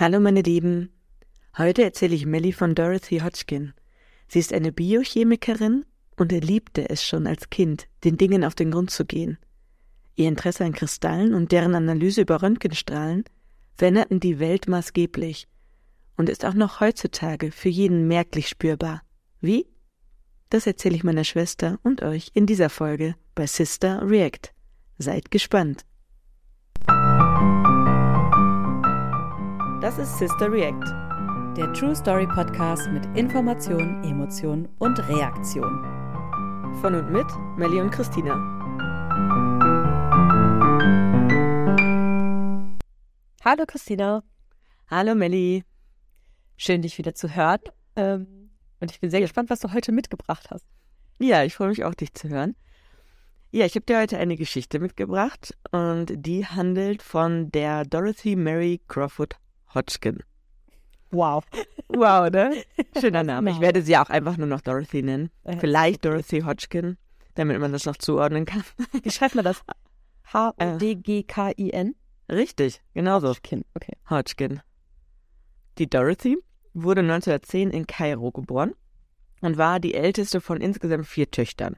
Hallo meine Lieben. Heute erzähle ich Melly von Dorothy Hodgkin. Sie ist eine Biochemikerin und liebte es schon als Kind, den Dingen auf den Grund zu gehen. Ihr Interesse an Kristallen und deren Analyse über Röntgenstrahlen veränderten die Welt maßgeblich und ist auch noch heutzutage für jeden merklich spürbar. Wie? Das erzähle ich meiner Schwester und euch in dieser Folge bei Sister React. Seid gespannt. Das ist Sister React, der True Story Podcast mit Information, Emotion und Reaktion. Von und mit Melly und Christina. Hallo Christina. Hallo Melly. Schön, dich wieder zu hören. Ähm, und ich bin sehr gespannt, was du heute mitgebracht hast. Ja, ich freue mich auch, dich zu hören. Ja, ich habe dir heute eine Geschichte mitgebracht und die handelt von der Dorothy Mary Crawford Hodgkin. Wow. Wow, ne? Schöner Name. Ich werde sie auch einfach nur noch Dorothy nennen. Vielleicht Dorothy Hodgkin, damit man das noch zuordnen kann. Wie schreibt man das? H-O-D-G-K-I-N? Richtig, genau so. Hodgkin, okay. Hodgkin. Die Dorothy wurde 1910 in Kairo geboren und war die älteste von insgesamt vier Töchtern.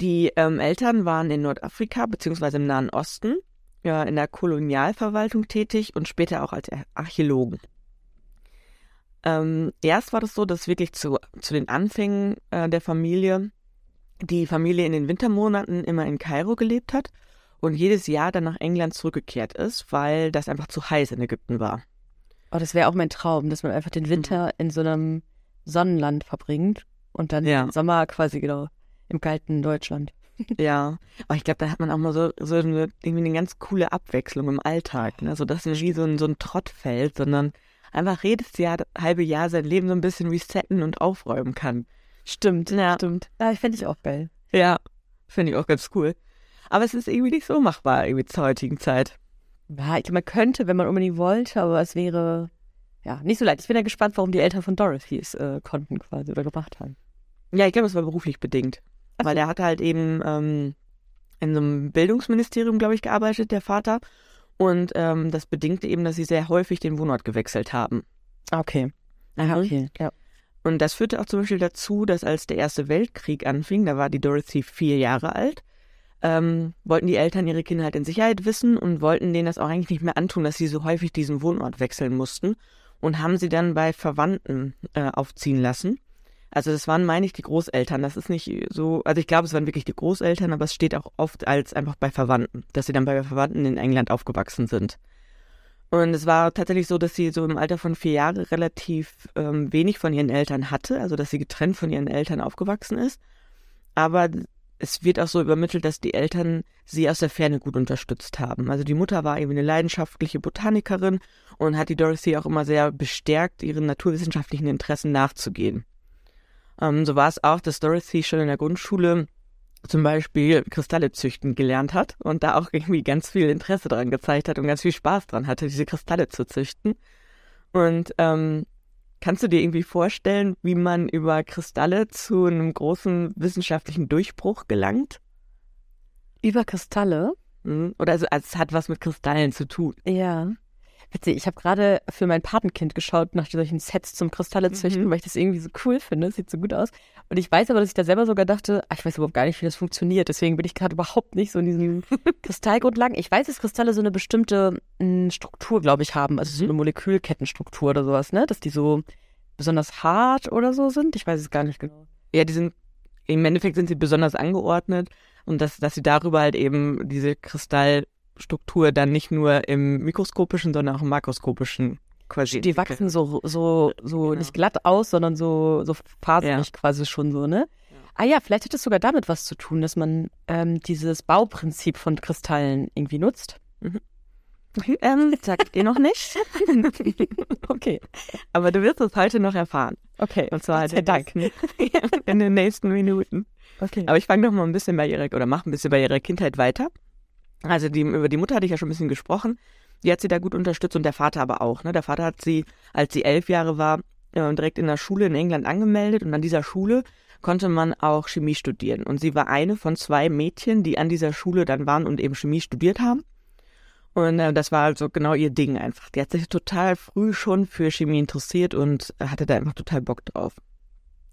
Die ähm, Eltern waren in Nordafrika bzw. im Nahen Osten ja, in der Kolonialverwaltung tätig und später auch als Archäologen. Ähm, erst war das so, dass wirklich zu, zu den Anfängen äh, der Familie die Familie in den Wintermonaten immer in Kairo gelebt hat und jedes Jahr dann nach England zurückgekehrt ist, weil das einfach zu heiß in Ägypten war. Oh, das wäre auch mein Traum, dass man einfach den Winter mhm. in so einem Sonnenland verbringt und dann ja. den Sommer quasi genau im kalten Deutschland. Ja, aber ich glaube, da hat man auch mal so, so eine, irgendwie eine ganz coole Abwechslung im Alltag, ne? so dass man wie so ein, so ein Trott fällt, sondern einfach jedes Jahr, halbe Jahr sein Leben so ein bisschen resetten und aufräumen kann. Stimmt, ja. stimmt. Ja, ich finde ich auch geil. Ja, finde ich auch ganz cool. Aber es ist irgendwie nicht so machbar, irgendwie zur heutigen Zeit. Ja, ich, man könnte, wenn man unbedingt wollte, aber es wäre ja nicht so leicht. Ich bin ja gespannt, warum die Eltern von Dorothy es äh, konnten quasi oder gemacht haben. Ja, ich glaube, es war beruflich bedingt. Weil der hat halt eben ähm, in so einem Bildungsministerium, glaube ich, gearbeitet, der Vater. Und ähm, das bedingte eben, dass sie sehr häufig den Wohnort gewechselt haben. Okay. Aha, okay, ja. Und das führte auch zum Beispiel dazu, dass als der Erste Weltkrieg anfing, da war die Dorothy vier Jahre alt, ähm, wollten die Eltern ihre Kinder halt in Sicherheit wissen und wollten denen das auch eigentlich nicht mehr antun, dass sie so häufig diesen Wohnort wechseln mussten und haben sie dann bei Verwandten äh, aufziehen lassen. Also das waren, meine ich, die Großeltern. Das ist nicht so, also ich glaube, es waren wirklich die Großeltern, aber es steht auch oft als einfach bei Verwandten, dass sie dann bei Verwandten in England aufgewachsen sind. Und es war tatsächlich so, dass sie so im Alter von vier Jahren relativ ähm, wenig von ihren Eltern hatte, also dass sie getrennt von ihren Eltern aufgewachsen ist. Aber es wird auch so übermittelt, dass die Eltern sie aus der Ferne gut unterstützt haben. Also die Mutter war eben eine leidenschaftliche Botanikerin und hat die Dorothy auch immer sehr bestärkt, ihren naturwissenschaftlichen Interessen nachzugehen. Ähm, so war es auch, dass Dorothy schon in der Grundschule zum Beispiel Kristalle züchten gelernt hat und da auch irgendwie ganz viel Interesse daran gezeigt hat und ganz viel Spaß dran hatte, diese Kristalle zu züchten. Und ähm, kannst du dir irgendwie vorstellen, wie man über Kristalle zu einem großen wissenschaftlichen Durchbruch gelangt? Über Kristalle? Mhm. Oder also, also es hat was mit Kristallen zu tun. Ja. Witzig, ich habe gerade für mein Patenkind geschaut nach solchen Sets zum Kristalle züchten, mhm. weil ich das irgendwie so cool finde. Sieht so gut aus. Und ich weiß aber, dass ich da selber sogar dachte, ach, ich weiß überhaupt gar nicht, wie das funktioniert. Deswegen bin ich gerade überhaupt nicht so in diesem Kristallgrundlagen. Ich weiß, dass Kristalle so eine bestimmte m, hm, Struktur, glaube ich, haben. Also so eine mhm. Molekülkettenstruktur oder sowas, ne? Dass die so besonders hart oder so sind. Ich weiß es gar nicht genau. Ja, die sind, im Endeffekt sind sie besonders angeordnet und dass, dass sie darüber halt eben diese Kristall Struktur dann nicht nur im mikroskopischen, sondern auch im makroskopischen quasi. Die wachsen so, so, so genau. nicht glatt aus, sondern so, so faserig ja. quasi schon so, ne? Ja. Ah ja, vielleicht hat es sogar damit was zu tun, dass man ähm, dieses Bauprinzip von Kristallen irgendwie nutzt. Mhm. Ähm, sagt ihr noch nicht. okay. Aber du wirst es heute noch erfahren. Okay. Und zwar halt in, Dank. in den nächsten Minuten. Okay. Aber ich fange noch mal ein bisschen bei ihrer, oder mache ein bisschen bei ihrer Kindheit weiter. Also die, über die Mutter hatte ich ja schon ein bisschen gesprochen. Die hat sie da gut unterstützt und der Vater aber auch. Ne? Der Vater hat sie, als sie elf Jahre war, äh, direkt in der Schule in England angemeldet und an dieser Schule konnte man auch Chemie studieren. Und sie war eine von zwei Mädchen, die an dieser Schule dann waren und eben Chemie studiert haben. Und äh, das war also genau ihr Ding einfach. Die hat sich total früh schon für Chemie interessiert und hatte da einfach total Bock drauf.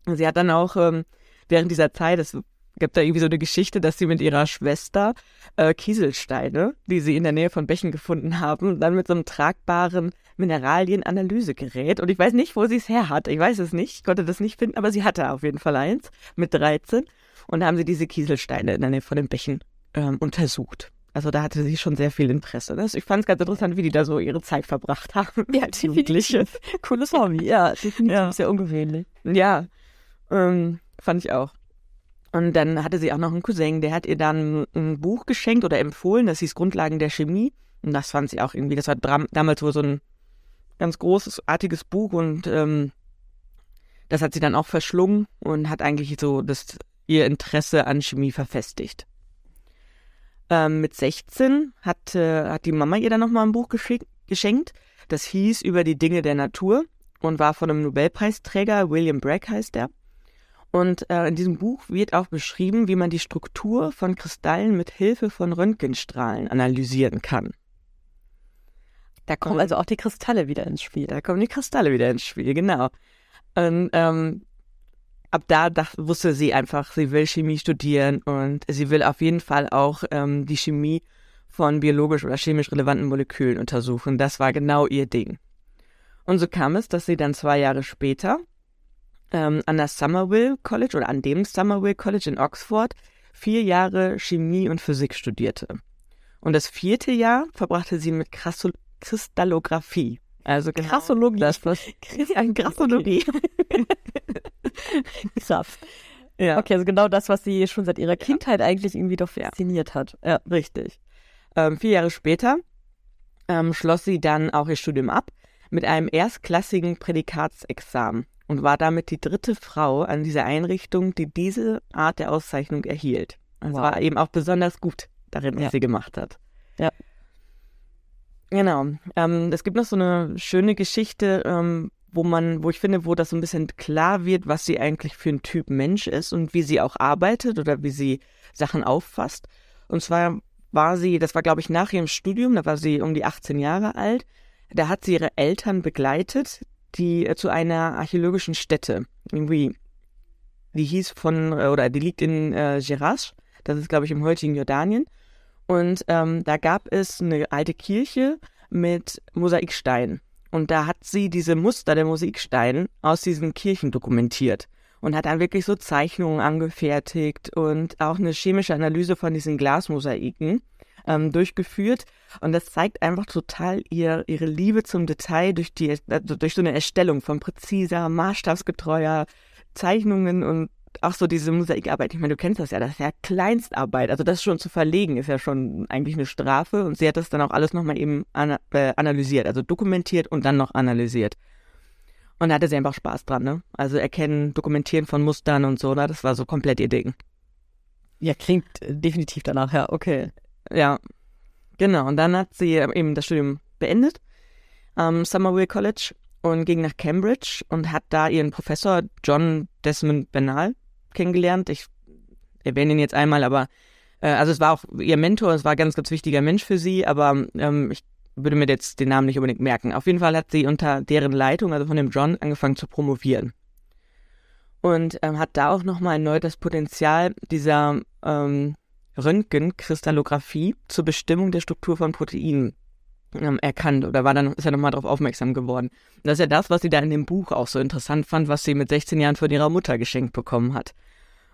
Sie hat dann auch ähm, während dieser Zeit, es gibt da irgendwie so eine Geschichte, dass sie mit ihrer Schwester äh, Kieselsteine, die sie in der Nähe von Bächen gefunden haben, dann mit so einem tragbaren Mineralienanalysegerät. Und ich weiß nicht, wo sie es her hat. Ich weiß es nicht. Ich konnte das nicht finden, aber sie hatte auf jeden Fall eins mit 13. Und da haben sie diese Kieselsteine in der Nähe von den Bächen ähm, untersucht. Also da hatte sie schon sehr viel Interesse. Ne? Ich fand es ganz interessant, wie die da so ihre Zeit verbracht haben. Ja, Jugendliche. Cooles Hobby, ja. Definitiv ja. sehr ungewöhnlich. Ja, ähm, fand ich auch. Und dann hatte sie auch noch einen Cousin, der hat ihr dann ein Buch geschenkt oder empfohlen, das hieß Grundlagen der Chemie. Und das fand sie auch irgendwie, das war damals wohl so ein ganz großartiges Buch und ähm, das hat sie dann auch verschlungen und hat eigentlich so das, ihr Interesse an Chemie verfestigt. Ähm, mit 16 hat, äh, hat die Mama ihr dann nochmal ein Buch geschenkt. Das hieß Über die Dinge der Natur und war von einem Nobelpreisträger, William Bragg heißt der. Und äh, in diesem Buch wird auch beschrieben, wie man die Struktur von Kristallen mit Hilfe von Röntgenstrahlen analysieren kann. Da kommen also auch die Kristalle wieder ins Spiel. Da kommen die Kristalle wieder ins Spiel, genau. Und ähm, ab da dachte, wusste sie einfach, sie will Chemie studieren und sie will auf jeden Fall auch ähm, die Chemie von biologisch oder chemisch relevanten Molekülen untersuchen. Das war genau ihr Ding. Und so kam es, dass sie dann zwei Jahre später ähm, an der Somerville College oder an dem Somerville College in Oxford vier Jahre Chemie und Physik studierte. Und das vierte Jahr verbrachte sie mit Krasso Kristallographie. Also genau. Krassologie. Das was Krassologie. Krass. Ja. Okay, also genau das, was sie schon seit ihrer Kindheit ja. eigentlich irgendwie doch fasziniert ja. hat. Ja, richtig. Ähm, vier Jahre später ähm, schloss sie dann auch ihr Studium ab mit einem erstklassigen Prädikatsexamen und war damit die dritte Frau an dieser Einrichtung, die diese Art der Auszeichnung erhielt. Also wow. war eben auch besonders gut darin, was ja. sie gemacht hat. Ja. Genau. Ähm, es gibt noch so eine schöne Geschichte, ähm, wo man, wo ich finde, wo das so ein bisschen klar wird, was sie eigentlich für ein Typ Mensch ist und wie sie auch arbeitet oder wie sie Sachen auffasst. Und zwar war sie, das war glaube ich nach ihrem Studium, da war sie um die 18 Jahre alt. Da hat sie ihre Eltern begleitet, die äh, zu einer archäologischen Stätte. Irgendwie, die hieß von, äh, oder die liegt in äh, Gerash, das ist, glaube ich, im heutigen Jordanien. Und ähm, da gab es eine alte Kirche mit Mosaiksteinen. Und da hat sie diese Muster der Mosaiksteine aus diesen Kirchen dokumentiert und hat dann wirklich so Zeichnungen angefertigt und auch eine chemische Analyse von diesen Glasmosaiken ähm, durchgeführt. Und das zeigt einfach total ihr, ihre Liebe zum Detail durch, die, also durch so eine Erstellung von präziser, maßstabsgetreuer Zeichnungen und auch so diese Mosaikarbeit. Ich meine, du kennst das ja, das ist ja Kleinstarbeit. Also das schon zu verlegen ist ja schon eigentlich eine Strafe. Und sie hat das dann auch alles nochmal eben ana äh, analysiert, also dokumentiert und dann noch analysiert. Und da hatte sie einfach Spaß dran, ne? Also erkennen, dokumentieren von Mustern und so, ne? das war so komplett ihr Ding. Ja, klingt definitiv danach, ja, okay. Ja, genau. Und dann hat sie eben das Studium beendet am Somerville College und ging nach Cambridge und hat da ihren Professor John Desmond Bernal kennengelernt. Ich erwähne ihn jetzt einmal, aber äh, also es war auch ihr Mentor, es war ein ganz, ganz wichtiger Mensch für sie, aber ähm, ich würde mir jetzt den Namen nicht unbedingt merken. Auf jeden Fall hat sie unter deren Leitung, also von dem John, angefangen zu promovieren. Und ähm, hat da auch nochmal erneut das Potenzial dieser ähm, Röntgenkristallographie zur Bestimmung der Struktur von Proteinen ähm, erkannt oder war dann, ist er nochmal darauf aufmerksam geworden. das ist ja das, was sie da in dem Buch auch so interessant fand, was sie mit 16 Jahren von ihrer Mutter geschenkt bekommen hat.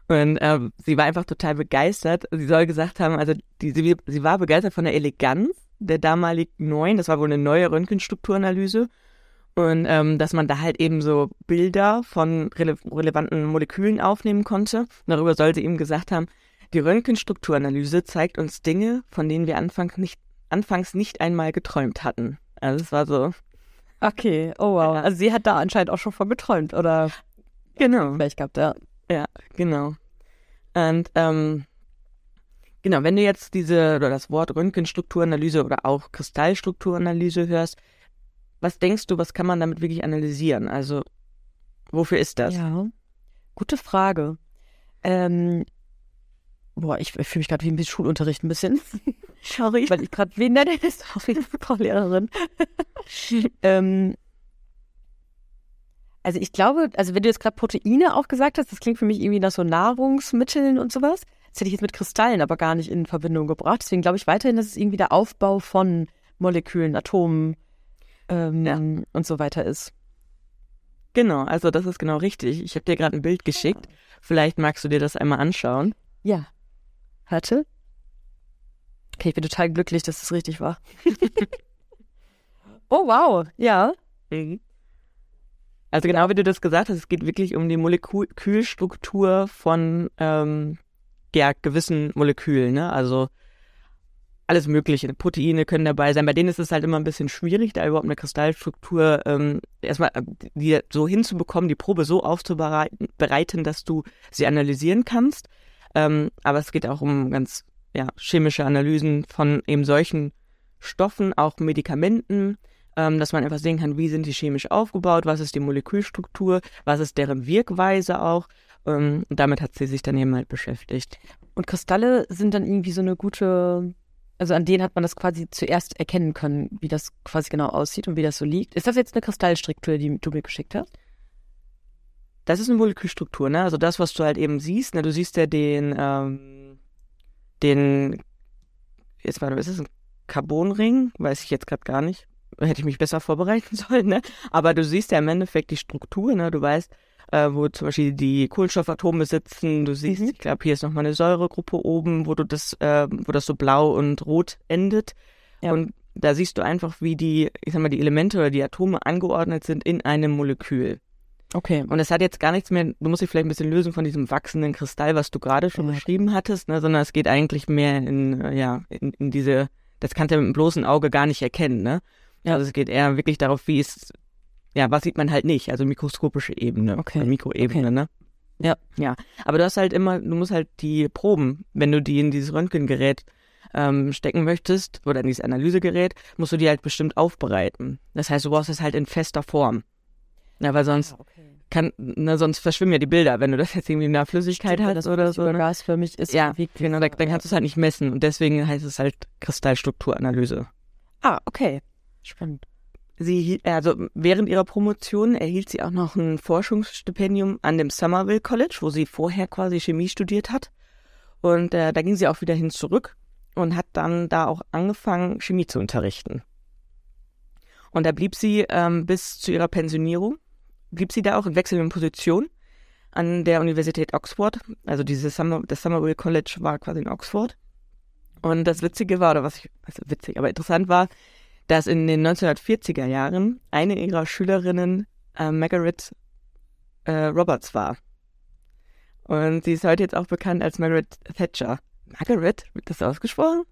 Und äh, sie war einfach total begeistert. Sie soll gesagt haben, also die, sie, sie war begeistert von der Eleganz der damaligen neuen, das war wohl eine neue Röntgenstrukturanalyse. Und ähm, dass man da halt eben so Bilder von rele relevanten Molekülen aufnehmen konnte. Und darüber soll sie ihm gesagt haben, die Röntgenstrukturanalyse zeigt uns Dinge, von denen wir anfangs nicht, anfangs nicht einmal geträumt hatten. Also es war so. Okay, oh wow. Also sie hat da anscheinend auch schon von geträumt, oder? Genau. Vielleicht gehabt, ja. Ja, genau. Und ähm, genau, wenn du jetzt diese oder das Wort Röntgenstrukturanalyse oder auch Kristallstrukturanalyse hörst, was denkst du, was kann man damit wirklich analysieren? Also wofür ist das? Ja, gute Frage. Ähm, boah, ich fühle mich gerade wie bisschen Schulunterricht ein bisschen. Sorry. Weil ich gerade wen nenne, sorry, Frau Lehrerin. ähm, also ich glaube, also wenn du jetzt gerade Proteine auch gesagt hast, das klingt für mich irgendwie nach so Nahrungsmitteln und sowas. Das hätte ich jetzt mit Kristallen aber gar nicht in Verbindung gebracht. Deswegen glaube ich weiterhin, dass es irgendwie der Aufbau von Molekülen, Atomen ähm, ja. und so weiter ist. Genau, also das ist genau richtig. Ich habe dir gerade ein Bild geschickt. Vielleicht magst du dir das einmal anschauen. Ja. Hatte? Okay, ich bin total glücklich, dass es richtig war. oh, wow. Ja. Mhm. Also genau wie du das gesagt hast, es geht wirklich um die Molekülstruktur von ähm, ja, gewissen Molekülen. Ne? Also alles Mögliche. Proteine können dabei sein. Bei denen ist es halt immer ein bisschen schwierig, da überhaupt eine Kristallstruktur ähm, erstmal äh, die so hinzubekommen, die Probe so aufzubereiten, dass du sie analysieren kannst. Ähm, aber es geht auch um ganz ja, chemische Analysen von eben solchen Stoffen, auch Medikamenten, ähm, dass man einfach sehen kann, wie sind die chemisch aufgebaut, was ist die Molekülstruktur, was ist deren Wirkweise auch. Ähm, und damit hat sie sich dann eben halt beschäftigt. Und Kristalle sind dann irgendwie so eine gute also an denen hat man das quasi zuerst erkennen können, wie das quasi genau aussieht und wie das so liegt. Ist das jetzt eine Kristallstruktur, die du mir geschickt hast? Das ist eine Molekülstruktur, ne? Also das, was du halt eben siehst, ne? Du siehst ja den, ähm, den, jetzt warte, ist es ein Carbonring? Weiß ich jetzt gerade gar nicht. Hätte ich mich besser vorbereiten sollen, ne? Aber du siehst ja im Endeffekt die Struktur, ne? Du weißt, äh, wo zum Beispiel die Kohlenstoffatome sitzen. Du siehst, mhm. ich glaube, hier ist nochmal eine Säuregruppe oben, wo du das, äh, wo das so blau und rot endet. Ja. Und da siehst du einfach, wie die, ich sag mal, die Elemente oder die Atome angeordnet sind in einem Molekül. Okay. Und es hat jetzt gar nichts mehr, du musst dich vielleicht ein bisschen lösen von diesem wachsenden Kristall, was du gerade schon ja. beschrieben hattest, ne, sondern es geht eigentlich mehr in, äh, ja, in, in diese, das kannst du mit dem bloßen Auge gar nicht erkennen, ne? Ja. Also es geht eher wirklich darauf, wie es ja, was sieht man halt nicht? Also mikroskopische Ebene, okay. Mikroebene, okay. ne? Ja. Ja. Aber du hast halt immer, du musst halt die Proben, wenn du die in dieses Röntgengerät ähm, stecken möchtest oder in dieses Analysegerät, musst du die halt bestimmt aufbereiten. Das heißt, du brauchst es halt in fester Form. Ja, weil sonst ah, okay. kann, na, sonst verschwimmen ja die Bilder, wenn du das jetzt irgendwie in der Flüssigkeit Stimmt, hast oder so. Ne? Gasförmig ist. Ja, genau, dann, dann kannst du es halt nicht messen und deswegen heißt es halt Kristallstrukturanalyse. Ah, okay. Spannend. Sie, also während ihrer Promotion erhielt sie auch noch ein Forschungsstipendium an dem Somerville College, wo sie vorher quasi Chemie studiert hat. Und äh, da ging sie auch wieder hin zurück und hat dann da auch angefangen, Chemie zu unterrichten. Und da blieb sie ähm, bis zu ihrer Pensionierung, blieb sie da auch in wechselnden Positionen an der Universität Oxford. Also dieses Summer, das Somerville College war quasi in Oxford. Und das Witzige war, oder was ich, also witzig, aber interessant war, dass in den 1940er Jahren eine ihrer Schülerinnen äh, Margaret äh, Roberts war. Und sie ist heute jetzt auch bekannt als Margaret Thatcher. Margaret, wird das ausgesprochen?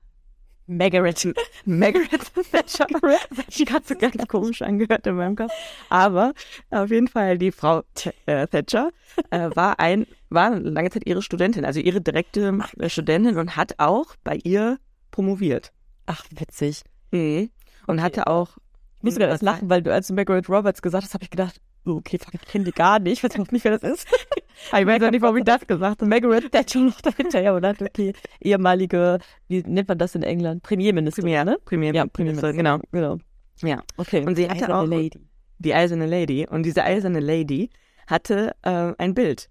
Margaret. Margaret Thatcher. Das hat so ganz komisch angehört in meinem Kopf. Aber auf jeden Fall die Frau äh, Thatcher äh, war ein, war lange Zeit ihre Studentin, also ihre direkte äh, Studentin und hat auch bei ihr promoviert. Ach, witzig. Mhm und hatte auch. Ich musste gerade lachen, weil du als du Margaret Roberts gesagt hast, habe ich gedacht, okay, fuck, ich kenne die gar nicht. Ich weiß auch nicht, wer das ist. ich weiß auch nicht, warum ich das gesagt habe. Margaret Thatcher noch dahinter, ja, oder? Okay. Ehemalige, wie nennt man das in England? Premierminister. Premier, ne? Premier, ja, Premierminister, genau. genau. Ja. Okay. Und sie hatte auch Lady. die eiserne Lady. Und diese eiserne Lady hatte äh, ein Bild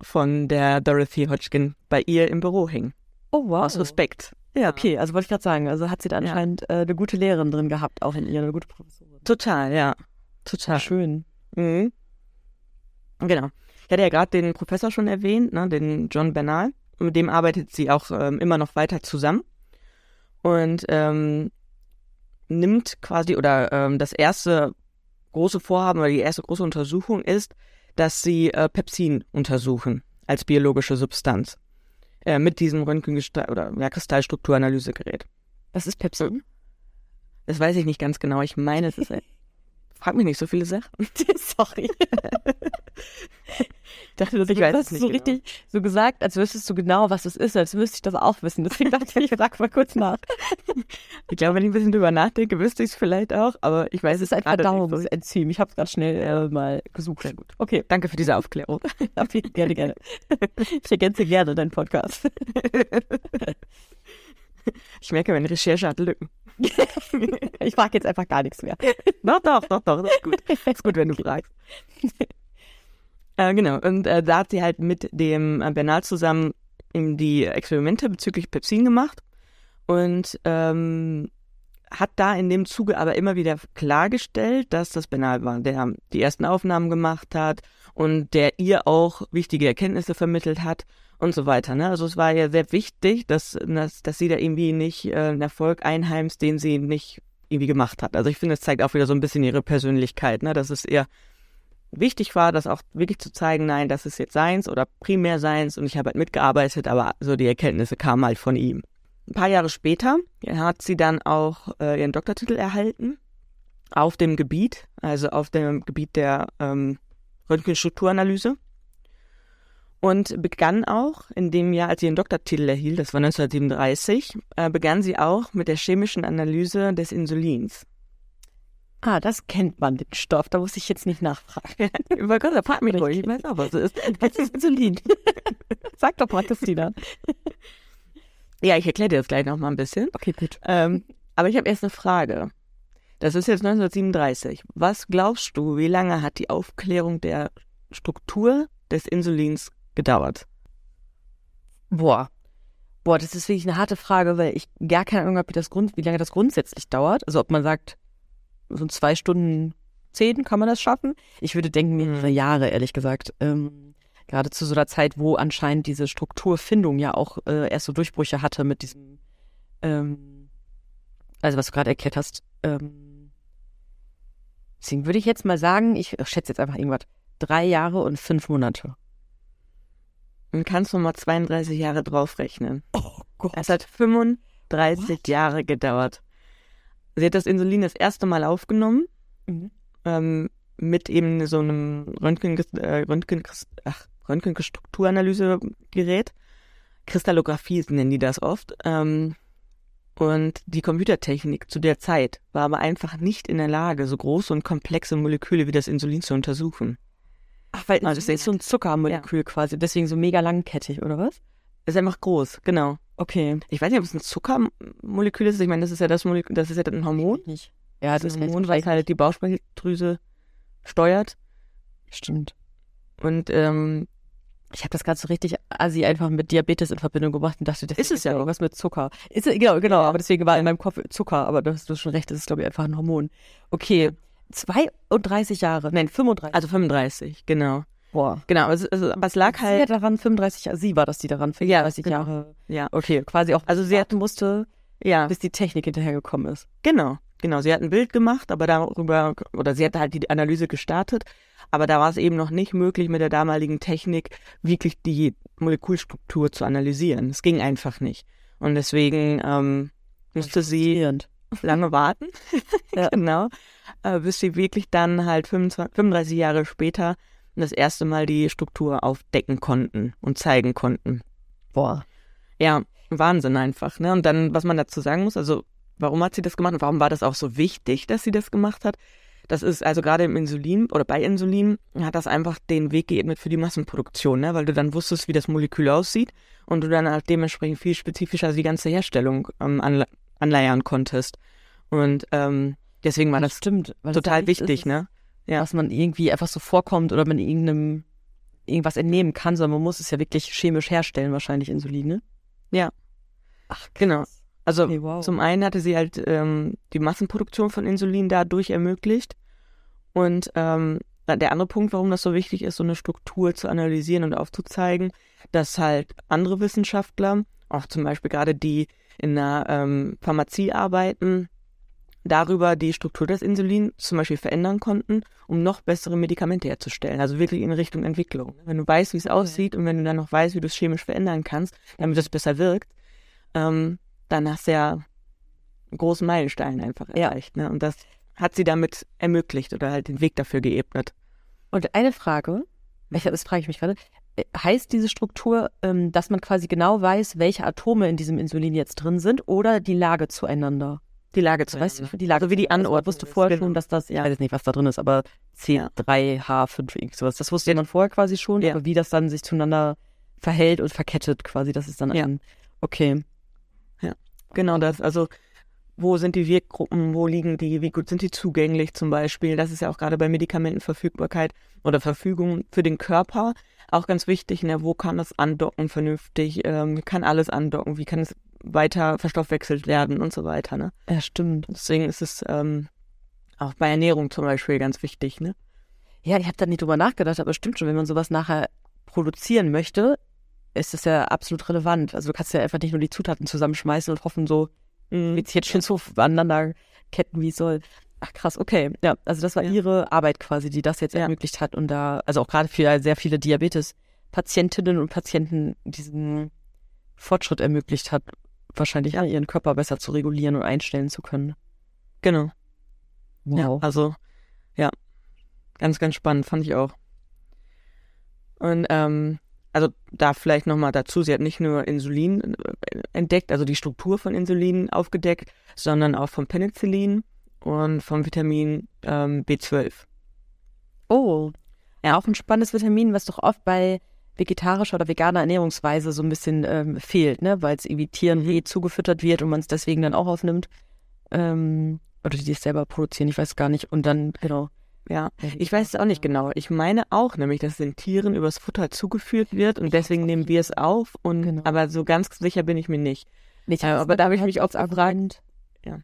von der Dorothy Hodgkin bei ihr im Büro hängen. Oh, wow. Aus Respekt. Ja, okay, also wollte ich gerade sagen, also hat sie da anscheinend ja. äh, eine gute Lehrerin drin gehabt, auch in ihr, eine gute Professorin. Total, ja. Total. Schön. Mhm. Genau. Ich hatte ja gerade den Professor schon erwähnt, ne, den John Bernal. Mit dem arbeitet sie auch ähm, immer noch weiter zusammen. Und ähm, nimmt quasi, oder ähm, das erste große Vorhaben oder die erste große Untersuchung ist, dass sie äh, Pepsin untersuchen als biologische Substanz äh, mit diesem Röntgengestalt oder ja, Kristallstrukturanalysegerät. Was ist Pepsin? Das weiß ich nicht ganz genau. Ich meine, es ist. Frag mich nicht so viele Sachen. Sorry. ich dachte, das ich weiß es nicht so genau. richtig so gesagt, als wüsstest du genau, was es ist, als müsste ich das auch wissen. Deswegen dachte ich, ich frag mal kurz nach. ich glaube, wenn ich ein bisschen drüber nachdenke, wüsste ich es vielleicht auch, aber ich weiß es, ist ein Verdauungsenzym. Ich habe es gerade schnell äh, mal gesucht. Sehr gut. Okay, danke für diese Aufklärung. gerne, gerne. Ich ergänze gerne deinen Podcast. Ich merke, meine Recherche hat Lücken. ich frage jetzt einfach gar nichts mehr. doch, doch, doch, doch, das ist gut. Das ist gut, wenn du fragst. äh, genau, und äh, da hat sie halt mit dem äh, Bernal zusammen die Experimente bezüglich Pepsin gemacht und ähm, hat da in dem Zuge aber immer wieder klargestellt, dass das Bernal war, der die ersten Aufnahmen gemacht hat und der ihr auch wichtige Erkenntnisse vermittelt hat und so weiter. Ne? Also es war ja sehr wichtig, dass, dass, dass sie da irgendwie nicht äh, einen Erfolg einheimst, den sie nicht irgendwie gemacht hat. Also ich finde, es zeigt auch wieder so ein bisschen ihre Persönlichkeit, ne? dass es eher wichtig war, das auch wirklich zu zeigen, nein, das ist jetzt seins oder primär seins und ich habe halt mitgearbeitet, aber so die Erkenntnisse kamen halt von ihm. Ein paar Jahre später hat sie dann auch äh, ihren Doktortitel erhalten auf dem Gebiet, also auf dem Gebiet der ähm, Röntgenstrukturanalyse und begann auch in dem Jahr, als sie ihren Doktortitel erhielt, das war 1937, äh, begann sie auch mit der chemischen Analyse des Insulins. Ah, das kennt man, den Stoff. Da muss ich jetzt nicht nachfragen. Über Gott, frag mich ruhig. Ich weiß auch, was es ist. Das ist Insulin. Sag doch mal, Christina. Ja, ich erkläre dir das gleich noch mal ein bisschen. Okay, gut. Ähm, aber ich habe erst eine Frage. Das ist jetzt 1937. Was glaubst du, wie lange hat die Aufklärung der Struktur des Insulins gedauert? Boah. Boah, das ist wirklich eine harte Frage, weil ich gar keine Ahnung habe, wie, das Grund, wie lange das grundsätzlich dauert. Also ob man sagt, so zwei Stunden zehn kann man das schaffen. Ich würde denken, mehrere mhm. Jahre, ehrlich gesagt. Ähm, gerade zu so einer Zeit, wo anscheinend diese Strukturfindung ja auch äh, erst so Durchbrüche hatte mit diesem, ähm, also was du gerade erklärt hast. Ähm, deswegen würde ich jetzt mal sagen, ich schätze jetzt einfach irgendwas, drei Jahre und fünf Monate. Dann kannst du mal 32 Jahre draufrechnen. Oh Gott. Es hat 35 What? Jahre gedauert. Sie hat das Insulin das erste Mal aufgenommen, mhm. ähm, mit eben so einem Röntgen, äh, Röntgen, ach, Röntgenstrukturanalysegerät. Kristallographie nennen die das oft. Ähm, und die Computertechnik zu der Zeit war aber einfach nicht in der Lage, so große und komplexe Moleküle wie das Insulin zu untersuchen. Ach, weil also das ist so ein Zuckermolekül ja. quasi, deswegen so mega langkettig, oder was? Ist einfach groß, genau. Okay. Ich weiß nicht, ob es ein Zuckermolekül ist. Ich meine, das ist ja das Molekül, das ist ja ein Hormon. Nicht. Ja, das, das ist ein Hormon, was halt die Bauchspeicheldrüse steuert. Stimmt. Und ähm, ich habe das gerade so richtig assi einfach mit Diabetes in Verbindung gebracht und dachte, das ist es ja irgendwas mit Zucker. Ist, genau, genau, aber deswegen war in meinem Kopf Zucker, aber du hast schon recht, das ist, glaube ich, einfach ein Hormon. Okay, 32 Jahre, nein, 35. Also 35, genau. Boah. Genau, also, also, aber es lag halt. Sie daran 35 Jahre, sie war das, die daran 35 ja, genau. Jahre. Ja. Okay, quasi auch. Also sie hat, musste, ja. bis die Technik hinterhergekommen ist. Genau, genau. Sie hat ein Bild gemacht, aber darüber, oder sie hat halt die Analyse gestartet, aber da war es eben noch nicht möglich, mit der damaligen Technik wirklich die Molekülstruktur zu analysieren. Es ging einfach nicht. Und deswegen ähm, musste sie lange warten. ja. genau. Äh, bis sie wirklich dann halt 25, 35 Jahre später das erste Mal die Struktur aufdecken konnten und zeigen konnten. Boah. Ja, Wahnsinn einfach. Ne? Und dann, was man dazu sagen muss, also warum hat sie das gemacht und warum war das auch so wichtig, dass sie das gemacht hat? Das ist also gerade im Insulin oder bei Insulin hat das einfach den Weg geebnet für die Massenproduktion, ne? weil du dann wusstest, wie das Molekül aussieht und du dann halt dementsprechend viel spezifischer die ganze Herstellung ähm, anleiern konntest. Und ähm, deswegen war das, das stimmt, total wichtig, ne? ja. was man irgendwie einfach so vorkommt oder man irgendeinem irgendwas entnehmen kann, sondern man muss es ja wirklich chemisch herstellen, wahrscheinlich Insulin, ne? Ja. Ach, genau. Also okay, wow. zum einen hatte sie halt ähm, die Massenproduktion von Insulin dadurch ermöglicht. Und ähm, der andere Punkt, warum das so wichtig ist, so eine Struktur zu analysieren und aufzuzeigen, dass halt andere Wissenschaftler, auch zum Beispiel gerade die in der ähm, Pharmazie arbeiten, darüber die Struktur des Insulins zum Beispiel verändern konnten, um noch bessere Medikamente herzustellen. Also wirklich in Richtung Entwicklung. Wenn du weißt, wie es aussieht und wenn du dann noch weißt, wie du es chemisch verändern kannst, damit es besser wirkt, ähm, dann hast du ja einen großen Meilenstein einfach erreicht. Ja. Ne? Und das hat sie damit ermöglicht oder halt den Weg dafür geebnet. Und eine Frage, das frage ich mich gerade, heißt diese Struktur, ähm, dass man quasi genau weiß, welche Atome in diesem Insulin jetzt drin sind oder die Lage zueinander? Die Lage zu weißt du, die Lage, also wie die Anordnung. wusste vorher schon, dass das, ja. ich weiß nicht, was da drin ist, aber C3, H5, irgend sowas. Das wusste man vorher quasi schon, ja. aber wie das dann sich zueinander verhält und verkettet quasi, das ist dann ja. ein, okay. Ja. genau das. Also wo sind die Wirkgruppen, wo liegen die, wie gut sind die zugänglich zum Beispiel. Das ist ja auch gerade bei Medikamentenverfügbarkeit oder Verfügung für den Körper auch ganz wichtig. Ne? Wo kann das andocken vernünftig? Ähm, kann alles andocken? Wie kann es weiter verstoffwechselt werden und so weiter. Ne? Ja, stimmt. Deswegen ist es ähm, auch bei Ernährung zum Beispiel ganz wichtig. Ne? Ja, ich habe da nicht drüber nachgedacht, aber stimmt schon, wenn man sowas nachher produzieren möchte, ist es ja absolut relevant. Also du kannst ja einfach nicht nur die Zutaten zusammenschmeißen und hoffen, so mhm. jetzt schön so aneinander ketten, wie es soll. Ach krass, okay. Ja, also das war ja. ihre Arbeit quasi, die das jetzt ja. ermöglicht hat und da, also auch gerade für sehr viele Diabetes-Patientinnen und Patienten diesen Fortschritt ermöglicht hat, wahrscheinlich ja, ihren Körper besser zu regulieren und einstellen zu können. Genau. Wow. Ja, also, ja, ganz, ganz spannend, fand ich auch. Und ähm, also da vielleicht nochmal dazu, sie hat nicht nur Insulin äh, entdeckt, also die Struktur von Insulin aufgedeckt, sondern auch vom Penicillin und vom Vitamin ähm, B12. Oh, ja, auch ein spannendes Vitamin, was doch oft bei vegetarischer oder veganer Ernährungsweise so ein bisschen ähm, fehlt, ne? weil es irgendwie Tieren eh zugefüttert wird und man es deswegen dann auch aufnimmt. Ähm, oder die es selber produzieren, ich weiß gar nicht. Und dann, genau. Ja, ich weiß es auch nicht genau. Ich meine auch nämlich, dass es den Tieren übers Futter zugeführt wird und deswegen nehmen wir es auf. Und genau. aber so ganz sicher bin ich mir nicht. nicht aber da habe ich mich auch gefragt. Ja.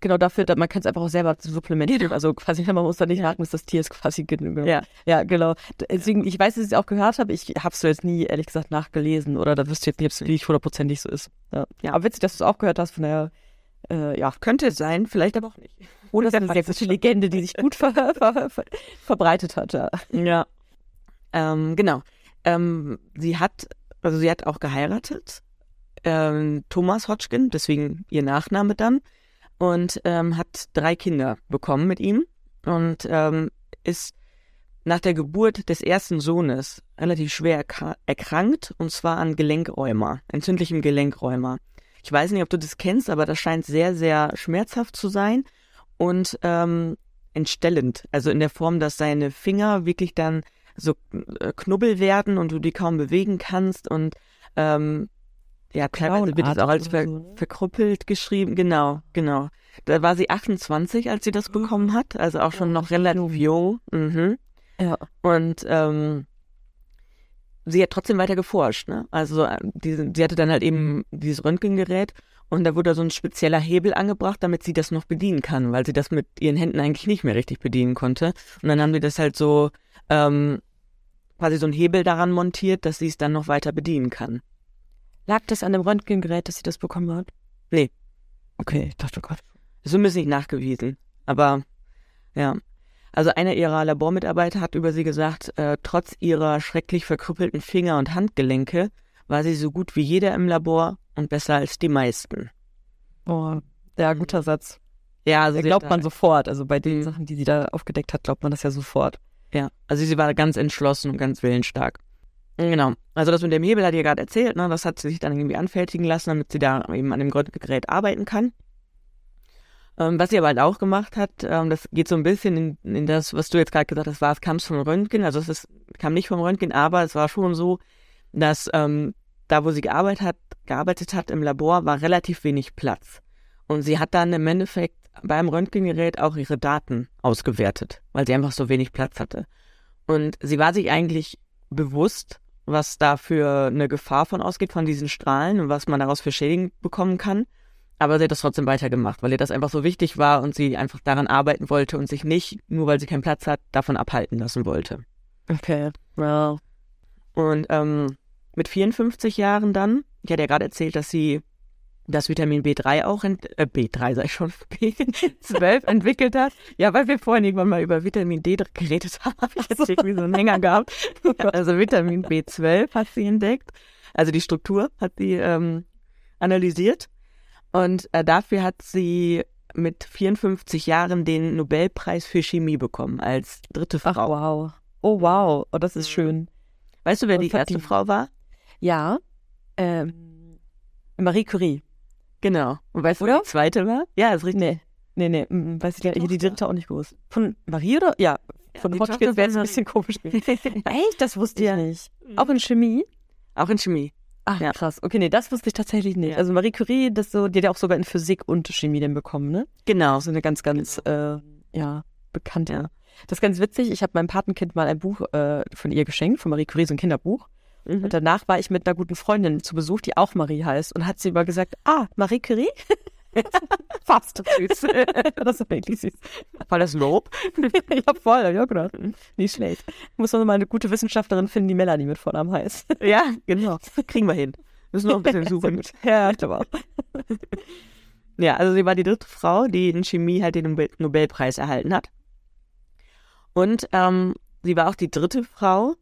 Genau dafür, man kann es einfach auch selber supplementieren. Also quasi, man muss da nicht haken, dass das Tier ist quasi genau. Ja, ja, genau. Deswegen, ich weiß, dass ich es auch gehört habe. Ich habe es so jetzt nie, ehrlich gesagt, nachgelesen oder da wüsste ich jetzt nicht, ob es hundertprozentig so ist. Ja. ja, aber witzig, dass du es auch gehört hast. Von daher äh, ja, könnte es sein, vielleicht aber auch nicht. Oder es ist eine gute Legende, die sich gut ver ver ver verbreitet hat. Ja, ja. Ähm, genau. Ähm, sie hat, also sie hat auch geheiratet. Ähm, Thomas Hodgkin, deswegen ihr Nachname dann. Und ähm, hat drei Kinder bekommen mit ihm. Und ähm, ist nach der Geburt des ersten Sohnes relativ schwer erkrankt, und zwar an Gelenkräumer, entzündlichem Gelenkräumer. Ich weiß nicht, ob du das kennst, aber das scheint sehr, sehr schmerzhaft zu sein und ähm, entstellend. Also in der Form, dass deine Finger wirklich dann so äh, knubbel werden und du die kaum bewegen kannst und ähm, ja, teilweise wird es auch als ver so, ne? verkrüppelt geschrieben. Genau, genau. Da war sie 28, als sie das bekommen hat, also auch schon ja, noch relativ jung. Mhm. Ja. Und ähm, sie hat trotzdem weiter geforscht, ne? Also äh, die, sie hatte dann halt eben dieses Röntgengerät und da wurde so ein spezieller Hebel angebracht, damit sie das noch bedienen kann, weil sie das mit ihren Händen eigentlich nicht mehr richtig bedienen konnte. Und dann haben sie das halt so ähm, quasi so ein Hebel daran montiert, dass sie es dann noch weiter bedienen kann. Lag das an dem Röntgengerät, dass sie das bekommen hat? Nee. Okay, ich dachte gerade. Das ist ein bisschen nicht nachgewiesen. Aber ja. Also einer ihrer Labormitarbeiter hat über sie gesagt, äh, trotz ihrer schrecklich verkrüppelten Finger und Handgelenke war sie so gut wie jeder im Labor und besser als die meisten. Oh, ja, guter Satz. Ja, also da glaubt man sofort. Also bei den mhm. Sachen, die sie da aufgedeckt hat, glaubt man das ja sofort. Ja, also sie war ganz entschlossen und ganz willensstark. Genau. Also das mit dem Hebel hat ihr gerade erzählt, ne? Das hat sie sich dann irgendwie anfertigen lassen, damit sie da eben an dem Gerät arbeiten kann. Ähm, was sie aber halt auch gemacht hat, ähm, das geht so ein bisschen in, in das, was du jetzt gerade gesagt hast, war, es kam vom Röntgen, also es ist, kam nicht vom Röntgen, aber es war schon so, dass ähm, da, wo sie gearbeitet hat, gearbeitet hat im Labor, war relativ wenig Platz. Und sie hat dann im Endeffekt beim Röntgengerät auch ihre Daten ausgewertet, weil sie einfach so wenig Platz hatte. Und sie war sich eigentlich bewusst, was da für eine Gefahr von ausgeht, von diesen Strahlen und was man daraus für Schädigen bekommen kann. Aber sie hat das trotzdem weitergemacht, weil ihr das einfach so wichtig war und sie einfach daran arbeiten wollte und sich nicht, nur weil sie keinen Platz hat, davon abhalten lassen wollte. Okay, well. Und ähm, mit 54 Jahren dann, ich hatte ja gerade erzählt, dass sie das Vitamin B3 auch, ent äh, B3 sei schon, B12 entwickelt hat. Ja, weil wir vorhin irgendwann mal über Vitamin D geredet haben, habe ich jetzt irgendwie so einen Hänger gehabt. Also Vitamin B12 hat sie entdeckt. Also die Struktur hat sie ähm, analysiert und äh, dafür hat sie mit 54 Jahren den Nobelpreis für Chemie bekommen, als dritte Frau. Ach, wow. Oh, wow. Oh, das ist schön. Weißt du, wer die erste die... Frau war? Ja. Ähm, Marie Curie. Genau. Und weißt du, wer die zweite war? Ja, ist richtig. Nee. Nee, nee, mm, mm, weiß ich nicht. Die dritte auch nicht gewusst. Von Marie oder? Ja. Von ja, Hotchkiss wäre es ein bisschen komisch. Echt? Das wusste ich ja. nicht. Auch in Chemie? Auch in Chemie. Ach, Ja. krass. Okay, nee, das wusste ich tatsächlich nicht. Ja. Also Marie Curie, das so, die hat ja auch sogar in Physik und Chemie den bekommen, ne? Genau. So eine ganz, ganz, äh, ja, bekannte. Ja. Das ist ganz witzig. Ich habe meinem Patenkind mal ein Buch äh, von ihr geschenkt, von Marie Curie, so ein Kinderbuch. Mhm. Und danach war ich mit einer guten Freundin zu Besuch, die auch Marie heißt. Und hat sie immer gesagt, ah, Marie Curie? Fast süß. das ist wirklich süß. Voll das Lob. ja, voll, auch gedacht. Nicht schlecht. Muss man mal eine gute Wissenschaftlerin finden, die Melanie mit Vornamen heißt. Ja, genau. Kriegen wir hin. Müssen noch ein bisschen suchen. Ja, ich glaube auch. Ja, also sie war die dritte Frau, die in Chemie halt den Nobel Nobelpreis erhalten hat. Und ähm, sie war auch die dritte Frau,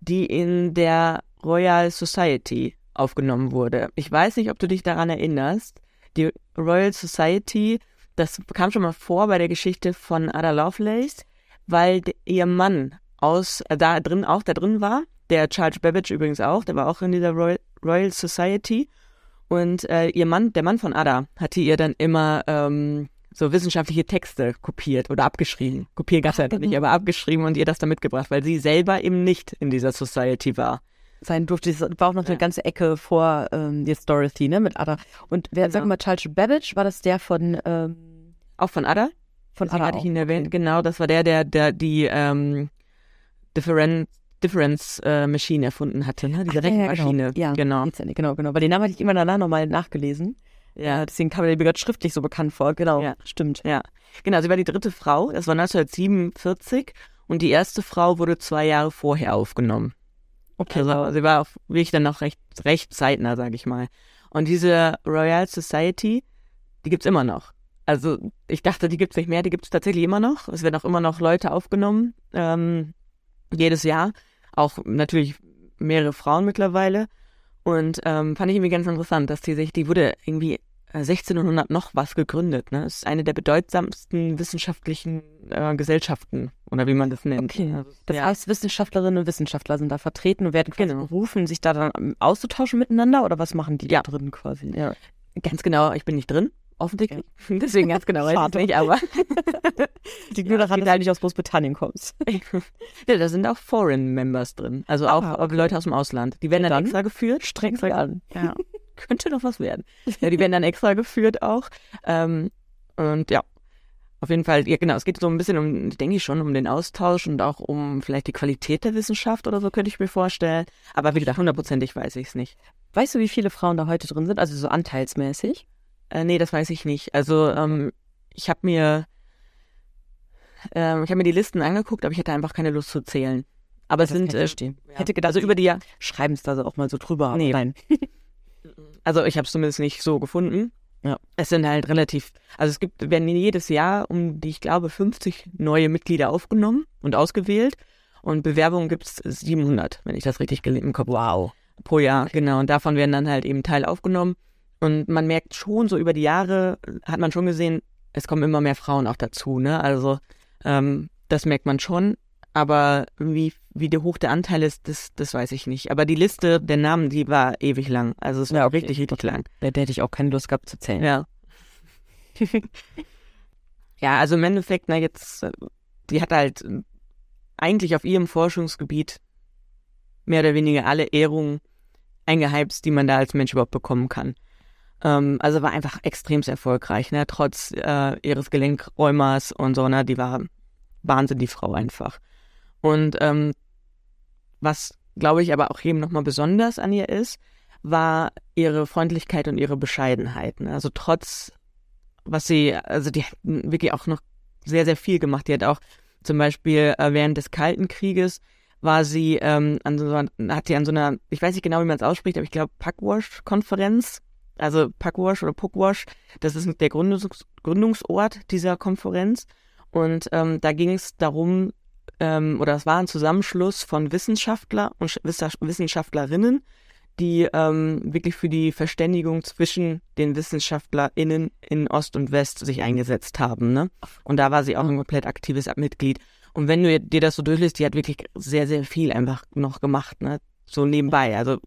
die in der Royal Society aufgenommen wurde. Ich weiß nicht, ob du dich daran erinnerst. Die Royal Society, das kam schon mal vor bei der Geschichte von Ada Lovelace, weil ihr Mann aus äh, da drin auch da drin war, der Charles Babbage übrigens auch, der war auch in dieser Royal, Royal Society. Und äh, ihr Mann, der Mann von Ada, hatte ihr dann immer ähm, so wissenschaftliche Texte kopiert oder abgeschrieben. Kopieren gab es halt nicht, aber abgeschrieben und ihr das dann mitgebracht, weil sie selber eben nicht in dieser Society war. Sein durfte, es war auch noch Ja. eine ganze Ecke vor ähm, jetzt Dorothy, ne, mit Ada. Und wer, sag Genau. mal, Charles Babbage, war das der von, ähm, Auch von Ada? von Deswegen Ada hatte ich ihn erwähnt. Genau, das war der, der, der die ähm, Different, Difference äh, Machine erfunden hatte, ne? Diese Ach, ja, ja, Rechenmaschine. Genau. Ja, genau. Genau, genau. Weil den Namen hatte ich immer danach nochmal nachgelesen. Ja, Deswegen kam mir der gerade schriftlich so bekannt vor. Genau, Ja. stimmt. Ja, genau, sie war die dritte Frau, das war 1947 und die erste Frau wurde zwei Jahre vorher aufgenommen. Okay, Also sie war auch wirklich dann noch recht, recht zeitnah, sage ich mal. Und diese Royal Society, die gibt's immer noch. Also ich dachte, die gibt's nicht mehr, die gibt's tatsächlich immer noch. Es werden auch immer noch Leute aufgenommen, ähm, jedes Jahr. Auch natürlich mehrere Frauen mittlerweile. Und ähm, fand ich irgendwie ganz interessant, dass die sich, die wurde irgendwie 1600 noch was gegründet. Ne? Ist eine der bedeutsamsten wissenschaftlichen äh, Gesellschaften, oder wie man das nennt. Okay. Also, Das ja. heißt, Wissenschaftlerinnen und Wissenschaftler sind da vertreten und werden Genau. berufen, sich da dann ähm, auszutauschen miteinander oder was machen die Ja. da drin quasi? Ja. Ganz genau, ich bin nicht drin, offensichtlich. Deswegen ganz genau Schade. nicht, aber Liegt nur daran, dass du nicht aus Großbritannien kommst. ja, da sind auch Foreign Members drin. Also auch Ah, auch Leute aus dem Ausland. Die werden Ja, dann, dann extra geführt. Streng an. Ja. Könnte noch was werden. Ja, die werden dann extra geführt auch. Ähm, und ja, auf jeden Fall, ja genau, es geht so ein bisschen um, denke ich schon, um den Austausch und auch um vielleicht die Qualität der Wissenschaft oder so, könnte ich mir vorstellen. Aber wie gesagt, hundertprozentig weiß ich es nicht. Weißt du, wie viele Frauen da heute drin sind? Also so anteilsmäßig? Äh, nee, das weiß ich nicht. Also ähm, ich habe mir ähm, ich habe mir die Listen angeguckt, aber ich hatte einfach keine Lust zu zählen. Aber es sind äh, ja. Hätte gedacht, also über die Jahr schreiben es da so auch mal so drüber. Nee. Nein. also ich habe es zumindest nicht so gefunden. Ja. Es sind halt relativ, also es gibt werden jedes Jahr um die ich glaube 50 neue Mitglieder aufgenommen und ausgewählt und Bewerbungen gibt es 700, wenn ich das richtig gel- im Kopf Wow. pro Jahr, genau. Und davon werden dann halt eben Teil aufgenommen. Und man merkt schon, so über die Jahre hat man schon gesehen, es kommen immer mehr Frauen auch dazu, ne? Also ähm, das merkt man schon. Aber wie, wie der hoch der Anteil ist, das, das weiß ich nicht. Aber die Liste der Namen, die war ewig lang. Also es war Ja, okay. richtig, richtig lang. Da hätte ich auch keine Lust gehabt zu zählen. Ja. ja, also im Endeffekt, na jetzt, die hat halt eigentlich auf ihrem Forschungsgebiet mehr oder weniger alle Ehrungen eingeheimst, die man da als Mensch überhaupt bekommen kann. Ähm, also war einfach extrem erfolgreich, ne? Trotz äh, ihres Gelenkrheumas und so, ne? Die war Wahnsinn, die Frau einfach. Und ähm, was, glaube ich, aber auch eben nochmal besonders an ihr ist, war ihre Freundlichkeit und ihre Bescheidenheit. Ne? Also trotz, was sie, also die hat wirklich auch noch sehr, sehr viel gemacht. Die hat auch zum Beispiel äh, während des Kalten Krieges war sie ähm, an so einer, hat sie an so einer, ich weiß nicht genau, wie man es ausspricht, aber ich glaube Pugwash-Konferenz, also Pugwash oder Pugwash, das ist der Gründungs Gründungsort dieser Konferenz. Und ähm, da ging es darum, ähm, oder es war ein Zusammenschluss von Wissenschaftler und Sch- Wissenschaft- Wissenschaftlerinnen, die ähm, wirklich für die Verständigung zwischen den WissenschaftlerInnen in Ost und West sich eingesetzt haben. Ne? Und da war sie auch ein komplett aktives Mitglied. Und wenn du dir das so durchliest, die hat wirklich sehr, sehr viel einfach noch gemacht, ne? So nebenbei. Also,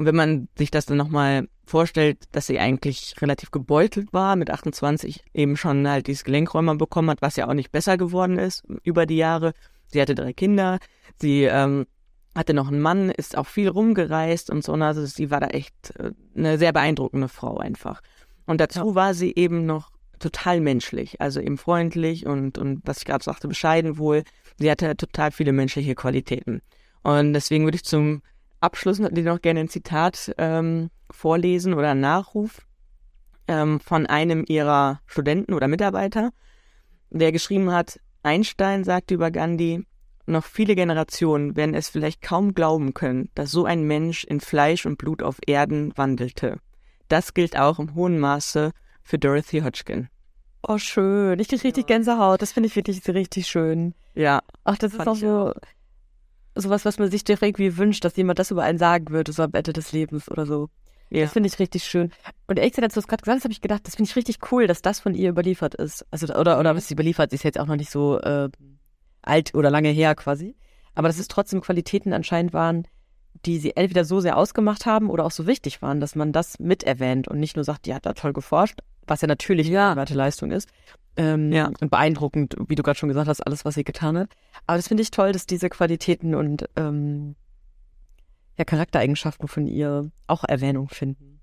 und wenn man sich das dann nochmal vorstellt, dass sie eigentlich relativ gebeutelt war, mit 28 eben schon halt dieses Gelenkräumer bekommen hat, was ja auch nicht besser geworden ist über die Jahre. Sie hatte drei Kinder, sie ähm, hatte noch einen Mann, ist auch viel rumgereist und so. Also sie war da echt äh, eine sehr beeindruckende Frau einfach. Und dazu war sie eben noch total menschlich, also eben freundlich und, und was ich gerade sagte, bescheiden wohl. Sie hatte total viele menschliche Qualitäten. Und deswegen würde ich zum Abschluss natürlich noch gerne ein Zitat ähm, vorlesen oder einen Nachruf ähm, von einem ihrer Studenten oder Mitarbeiter, der geschrieben hat, Einstein sagte über Gandhi, noch viele Generationen werden es vielleicht kaum glauben können, dass so ein Mensch in Fleisch und Blut auf Erden wandelte. Das gilt auch im hohen Maße für Dorothy Hodgkin. Oh, schön. Ich kriege richtig Gänsehaut. Das finde ich wirklich richtig schön. Ja. Ach, das ist auch so sowas, was man sich direkt irgendwie wünscht, dass jemand das über einen sagen würde, so am Ende des Lebens oder so. Ja. Das finde ich richtig schön. Und ehrlich gesagt, als du es gerade gesagt hast, habe ich gedacht, das finde ich richtig cool, dass das von ihr überliefert ist. Also, oder, oder was sie überliefert, sie ist jetzt auch noch nicht so äh, alt oder lange her quasi. Aber dass es trotzdem Qualitäten anscheinend waren, die sie entweder so sehr ausgemacht haben oder auch so wichtig waren, dass man das mit erwähnt und nicht nur sagt, die hat da toll geforscht, was ja natürlich ja. eine Leistung ist. Ähm, ja. Und beeindruckend, wie du gerade schon gesagt hast, alles, was sie getan hat. Aber das finde ich toll, dass diese Qualitäten und ähm, ja, Charaktereigenschaften von ihr auch Erwähnung finden.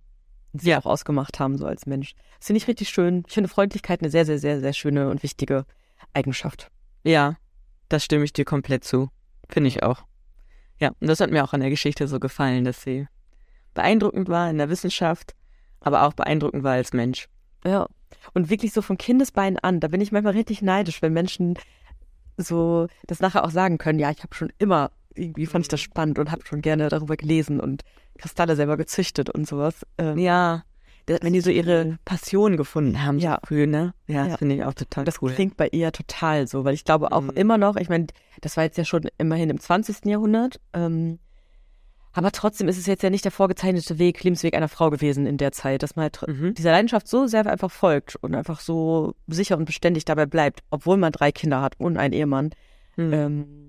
Und sie ja. auch ausgemacht haben, so als Mensch. Das finde ich richtig schön. Ich finde Freundlichkeit eine sehr, sehr, sehr, sehr schöne und wichtige Eigenschaft. Ja, das stimme ich dir komplett zu. Finde ich auch. Ja, und das hat mir auch an der Geschichte so gefallen, dass sie beeindruckend war in der Wissenschaft, aber auch beeindruckend war als Mensch. Ja. Und wirklich so von Kindesbeinen an, da bin ich manchmal richtig neidisch, wenn Menschen so das nachher auch sagen können, ja, ich habe schon immer, irgendwie fand ich das spannend und habe schon gerne darüber gelesen und Kristalle selber gezüchtet und sowas. Ähm, ja, wenn die so ihre Passion gefunden haben, ja. so früh, ne? Ja, ja. das finde ich auch total das cool. Das klingt bei ihr total so, weil ich glaube auch mhm. immer noch, ich meine, das war jetzt ja schon immerhin im 20. Jahrhundert, ähm, aber trotzdem ist es jetzt ja nicht der vorgezeichnete Weg, Lebensweg einer Frau gewesen in der Zeit, dass man halt mhm. dieser Leidenschaft so sehr einfach folgt und einfach so sicher und beständig dabei bleibt, obwohl man drei Kinder hat und einen Ehemann. Mhm. Ähm,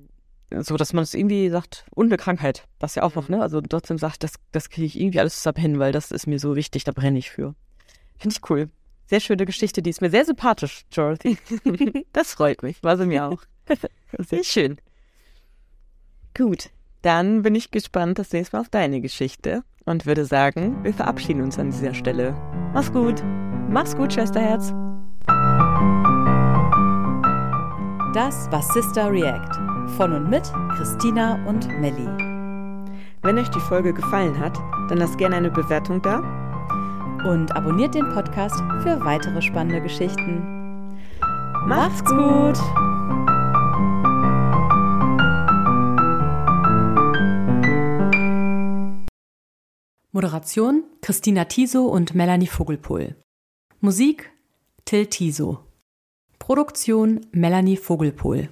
so, dass man es irgendwie sagt, und eine Krankheit, das ja auch noch, ne? Also trotzdem sagt, das, das kriege ich irgendwie alles zusammen hin, weil das ist mir so wichtig, da brenne ich für. Finde ich cool. Sehr schöne Geschichte, die ist mir sehr sympathisch, Dorothy. das freut mich, war sie mir auch. Sehr schön. Gut, dann bin ich gespannt das nächste Mal auf deine Geschichte und würde sagen, wir verabschieden uns an dieser Stelle. Mach's gut. Mach's gut, Schwesterherz. Das war Sister React von und mit Christina und Melli. Wenn euch die Folge gefallen hat, dann lasst gerne eine Bewertung da und abonniert den Podcast für weitere spannende Geschichten. Macht's gut! Moderation Christina Tiso und Melanie Vogelpohl. Musik Till Tiso. Produktion Melanie Vogelpohl.